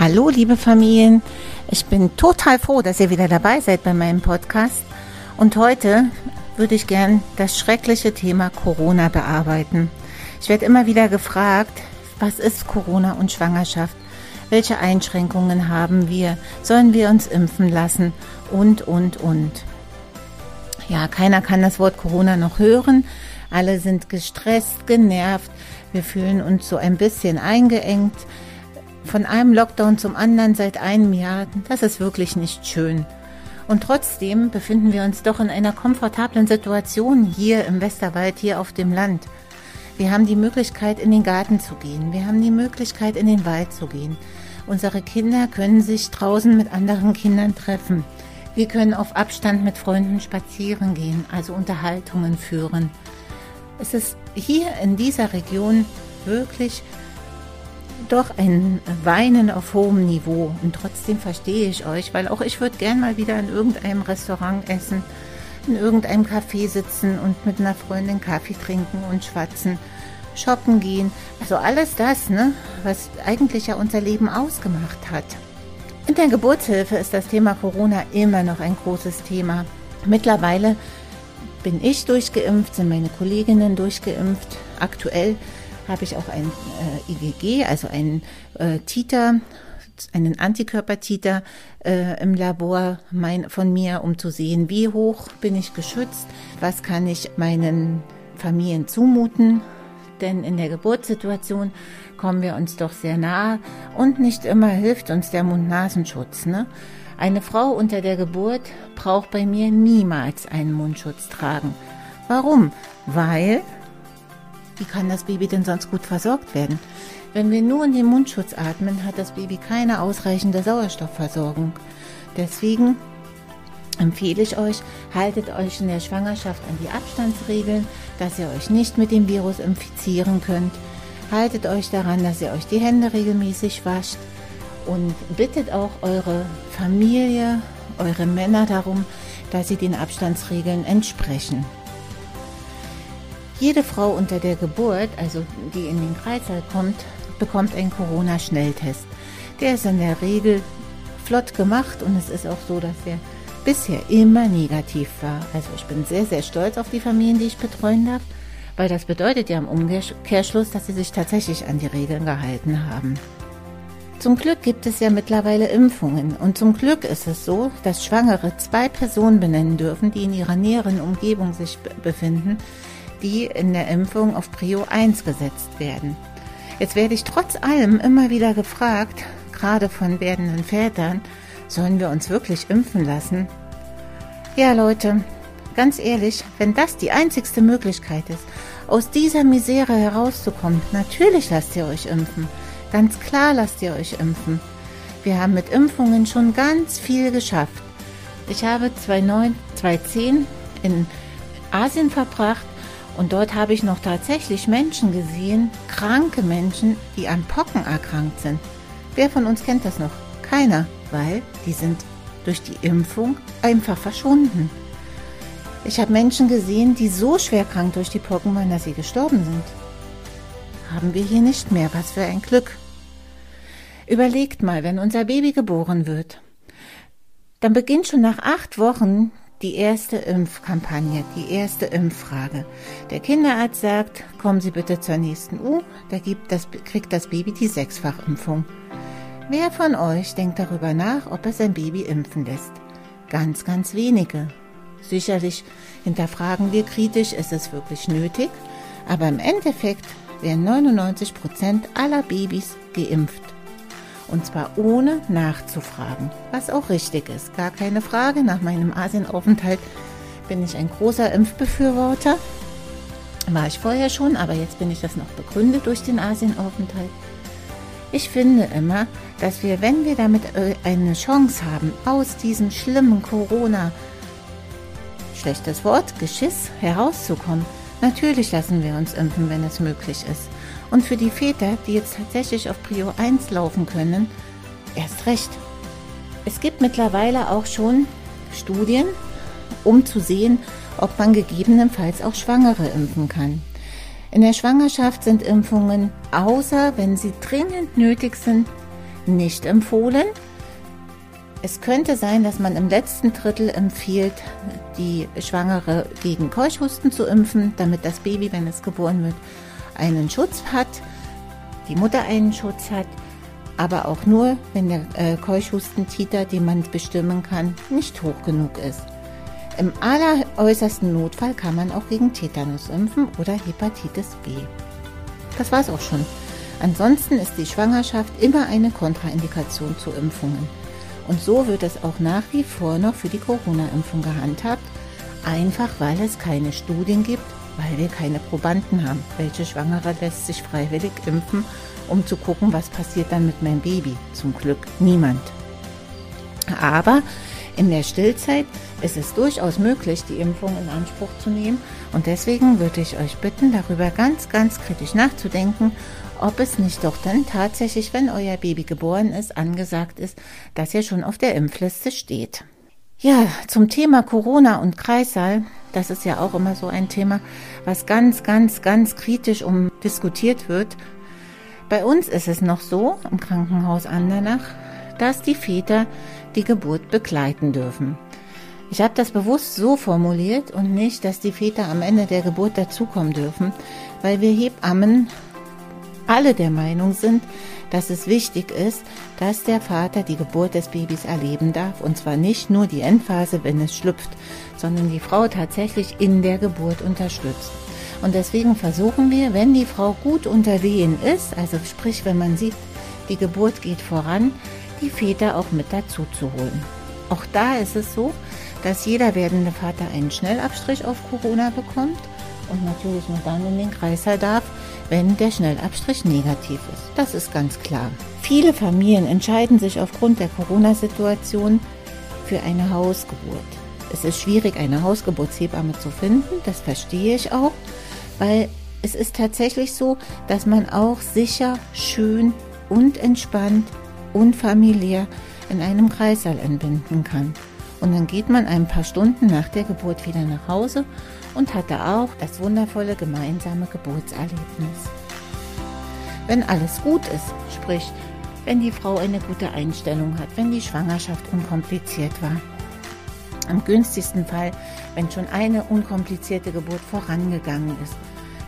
Hallo, liebe Familien. Ich bin total froh, dass ihr wieder dabei seid bei meinem Podcast. Und heute würde ich gern das schreckliche Thema Corona bearbeiten. Ich werde immer wieder gefragt, was ist Corona und Schwangerschaft? Welche Einschränkungen haben wir? Sollen wir uns impfen lassen? Und, und, und. Ja, keiner kann das Wort Corona noch hören. Alle sind gestresst, genervt. Wir fühlen uns so ein bisschen eingeengt von einem Lockdown zum anderen seit einem Jahr, das ist wirklich nicht schön. Und trotzdem befinden wir uns doch in einer komfortablen Situation hier im Westerwald, hier auf dem Land. Wir haben die Möglichkeit, in den Garten zu gehen. Wir haben die Möglichkeit, in den Wald zu gehen. Unsere Kinder können sich draußen mit anderen Kindern treffen. Wir können auf Abstand mit Freunden spazieren gehen, also Unterhaltungen führen. Es ist hier in dieser Region wirklich doch ein Weinen auf hohem Niveau. Und trotzdem verstehe ich euch, weil auch ich würde gern mal wieder in irgendeinem Restaurant essen, in irgendeinem Café sitzen und mit einer Freundin Kaffee trinken und schwatzen, shoppen gehen. Also alles das, ne, was eigentlich ja unser Leben ausgemacht hat. In der Geburtshilfe ist das Thema Corona immer noch ein großes Thema. Mittlerweile bin ich durchgeimpft, sind meine Kolleginnen durchgeimpft. Aktuell habe ich auch ein äh, IgG, also einen äh, Titer, einen Antikörpertiter äh, im Labor mein, von mir, um zu sehen, wie hoch bin ich geschützt, was kann ich meinen Familien zumuten. Denn in der Geburtssituation kommen wir uns doch sehr nahe und nicht immer hilft uns der Mund-Nasenschutz. Ne? Eine Frau unter der Geburt braucht bei mir niemals einen Mundschutz tragen. Warum? Weil wie kann das Baby denn sonst gut versorgt werden? Wenn wir nur in den Mundschutz atmen, hat das Baby keine ausreichende Sauerstoffversorgung. Deswegen empfehle ich euch, haltet euch in der Schwangerschaft an die Abstandsregeln, dass ihr euch nicht mit dem Virus infizieren könnt. Haltet euch daran, dass ihr euch die Hände regelmäßig wascht und bittet auch eure Familie, eure Männer darum, dass sie den Abstandsregeln entsprechen. Jede Frau unter der Geburt, also die in den Kreissaal kommt, bekommt einen Corona-Schnelltest. Der ist in der Regel flott gemacht und es ist auch so, dass er bisher immer negativ war. Also ich bin sehr, sehr stolz auf die Familien, die ich betreuen darf, weil das bedeutet ja im Umkehrschluss, dass sie sich tatsächlich an die Regeln gehalten haben. Zum Glück gibt es ja mittlerweile Impfungen und zum Glück ist es so, dass Schwangere zwei Personen benennen dürfen, die in ihrer näheren Umgebung sich befinden, die in der Impfung auf Prio 1 gesetzt werden. Jetzt werde ich trotz allem immer wieder gefragt, gerade von werdenden Vätern, sollen wir uns wirklich impfen lassen? Ja, Leute, ganz ehrlich, wenn das die einzigste Möglichkeit ist, aus dieser Misere herauszukommen, natürlich lasst ihr euch impfen. Ganz klar lasst ihr euch impfen. Wir haben mit Impfungen schon ganz viel geschafft. Ich habe 2009, 2010 in Asien verbracht und dort habe ich noch tatsächlich Menschen gesehen, kranke Menschen, die an Pocken erkrankt sind. Wer von uns kennt das noch? Keiner, weil die sind durch die Impfung einfach verschwunden. Ich habe Menschen gesehen, die so schwer krank durch die Pocken waren, dass sie gestorben sind. Haben wir hier nicht mehr. Was für ein Glück. Überlegt mal, wenn unser Baby geboren wird, dann beginnt schon nach acht Wochen die erste Impfkampagne, die erste Impffrage. Der Kinderarzt sagt, kommen Sie bitte zur nächsten U, da gibt das, kriegt das Baby die Sechsfachimpfung. Wer von euch denkt darüber nach, ob er sein Baby impfen lässt? Ganz, ganz wenige. Sicherlich hinterfragen wir kritisch, ist es wirklich nötig, aber im Endeffekt werden 99 Prozent aller Babys geimpft. Und zwar ohne nachzufragen, was auch richtig ist. Gar keine Frage. Nach meinem Asienaufenthalt bin ich ein großer Impfbefürworter. War ich vorher schon, aber jetzt bin ich das noch begründet durch den Asienaufenthalt. Ich finde immer, dass wir, wenn wir damit äh, eine Chance haben, aus diesem schlimmen Corona, schlechtes Wort, Geschiss herauszukommen, natürlich lassen wir uns impfen, wenn es möglich ist. Und für die Väter, die jetzt tatsächlich auf Prio 1 laufen können, erst recht. Es gibt mittlerweile auch schon Studien, um zu sehen, ob man gegebenenfalls auch Schwangere impfen kann. In der Schwangerschaft sind Impfungen, außer wenn sie dringend nötig sind, nicht empfohlen. Es könnte sein, dass man im letzten Drittel empfiehlt, die Schwangere gegen Keuchhusten zu impfen, damit das Baby, wenn es geboren wird, einen Schutz hat, die Mutter einen Schutz hat, aber auch nur, wenn der äh, Keuchhustentiter, den man bestimmen kann, nicht hoch genug ist. Im alleräußersten Notfall kann man auch gegen Tetanus impfen oder Hepatitis B. Das war's auch schon. Ansonsten ist die Schwangerschaft immer eine Kontraindikation zu Impfungen. Und so wird es auch nach wie vor noch für die Corona-Impfung gehandhabt, einfach weil es keine Studien gibt, weil wir keine Probanden haben. Welche Schwangere lässt sich freiwillig impfen, um zu gucken, was passiert dann mit meinem Baby? Zum Glück niemand. Aber in der Stillzeit ist es durchaus möglich, die Impfung in Anspruch zu nehmen. Und deswegen würde ich euch bitten, darüber ganz, ganz kritisch nachzudenken, ob es nicht doch dann tatsächlich, wenn euer Baby geboren ist, angesagt ist, dass ihr schon auf der Impfliste steht. Ja, zum Thema Corona und Kreissaal, das ist ja auch immer so ein Thema, was ganz, ganz, ganz kritisch um diskutiert wird. Bei uns ist es noch so, im Krankenhaus Andernach, dass die Väter die Geburt begleiten dürfen. Ich habe das bewusst so formuliert und nicht, dass die Väter am Ende der Geburt dazukommen dürfen, weil wir Hebammen alle der Meinung sind, dass es wichtig ist, dass der Vater die Geburt des Babys erleben darf. Und zwar nicht nur die Endphase, wenn es schlüpft, sondern die Frau tatsächlich in der Geburt unterstützt. Und deswegen versuchen wir, wenn die Frau gut unter Wehen ist, also sprich, wenn man sieht, die Geburt geht voran, die Väter auch mit dazu zu holen. Auch da ist es so, dass jeder werdende Vater einen Schnellabstrich auf Corona bekommt und natürlich nur dann in den Kreißsaal darf, wenn der Schnellabstrich negativ ist. Das ist ganz klar. Viele Familien entscheiden sich aufgrund der Corona-Situation für eine Hausgeburt. Es ist schwierig, eine Hausgeburtshebamme zu finden, das verstehe ich auch, weil es ist tatsächlich so, dass man auch sicher, schön und entspannt und familiär in einem Kreissaal entbinden kann. Und dann geht man ein paar Stunden nach der Geburt wieder nach Hause und hatte auch das wundervolle gemeinsame Geburtserlebnis. Wenn alles gut ist, sprich, wenn die Frau eine gute Einstellung hat, wenn die Schwangerschaft unkompliziert war. Im günstigsten Fall, wenn schon eine unkomplizierte Geburt vorangegangen ist,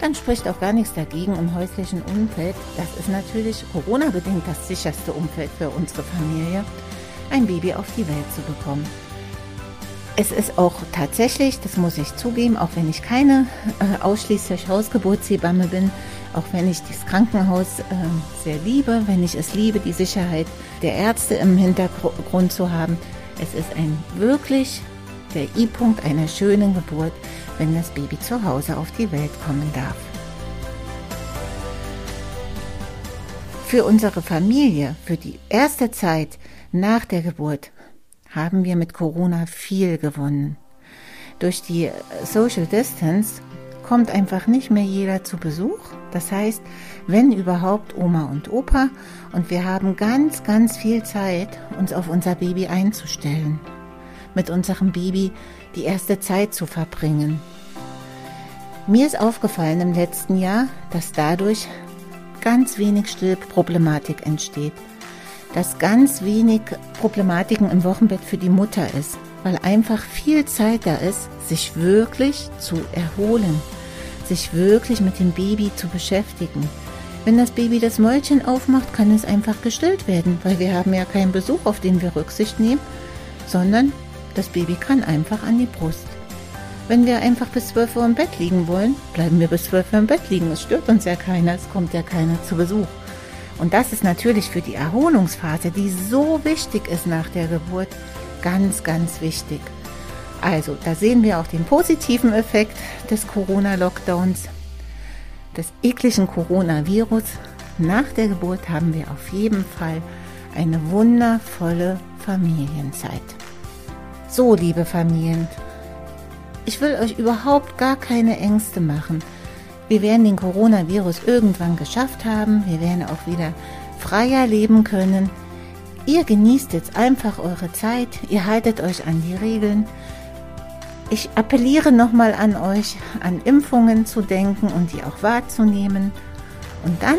dann spricht auch gar nichts dagegen im häuslichen Umfeld. Das ist natürlich Corona-bedingt das sicherste Umfeld für unsere Familie, ein Baby auf die Welt zu bekommen. Es ist auch tatsächlich, das muss ich zugeben, auch wenn ich keine äh, ausschließlich Hausgeburtshebamme bin, auch wenn ich das Krankenhaus äh, sehr liebe, wenn ich es liebe, die Sicherheit der Ärzte im Hintergrund zu haben. Es ist ein wirklich der I-Punkt einer schönen Geburt, wenn das Baby zu Hause auf die Welt kommen darf. Für unsere Familie, für die erste Zeit nach der Geburt, haben wir mit Corona viel gewonnen. Durch die Social Distance kommt einfach nicht mehr jeder zu Besuch. Das heißt, wenn überhaupt Oma und Opa und wir haben ganz, ganz viel Zeit, uns auf unser Baby einzustellen. Mit unserem Baby die erste Zeit zu verbringen. Mir ist aufgefallen im letzten Jahr, dass dadurch ganz wenig Stillproblematik entsteht dass ganz wenig Problematiken im Wochenbett für die Mutter ist, weil einfach viel Zeit da ist, sich wirklich zu erholen, sich wirklich mit dem Baby zu beschäftigen. Wenn das Baby das Mäulchen aufmacht, kann es einfach gestillt werden, weil wir haben ja keinen Besuch, auf den wir Rücksicht nehmen, sondern das Baby kann einfach an die Brust. Wenn wir einfach bis 12 Uhr im Bett liegen wollen, bleiben wir bis 12 Uhr im Bett liegen. Es stört uns ja keiner, es kommt ja keiner zu Besuch. Und das ist natürlich für die Erholungsphase, die so wichtig ist nach der Geburt, ganz, ganz wichtig. Also, da sehen wir auch den positiven Effekt des Corona-Lockdowns, des ekligen Coronavirus, nach der Geburt haben wir auf jeden Fall eine wundervolle Familienzeit. So, liebe Familien, ich will euch überhaupt gar keine Ängste machen. Wir werden den Coronavirus irgendwann geschafft haben. Wir werden auch wieder freier leben können. Ihr genießt jetzt einfach eure Zeit. Ihr haltet euch an die Regeln. Ich appelliere nochmal an euch, an Impfungen zu denken und die auch wahrzunehmen. Und dann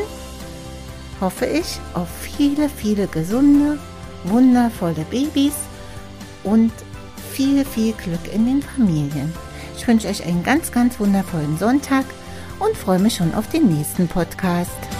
hoffe ich auf viele, viele gesunde, wundervolle Babys und viel, viel Glück in den Familien. Ich wünsche euch einen ganz, ganz wundervollen Sonntag und freue mich schon auf den nächsten Podcast.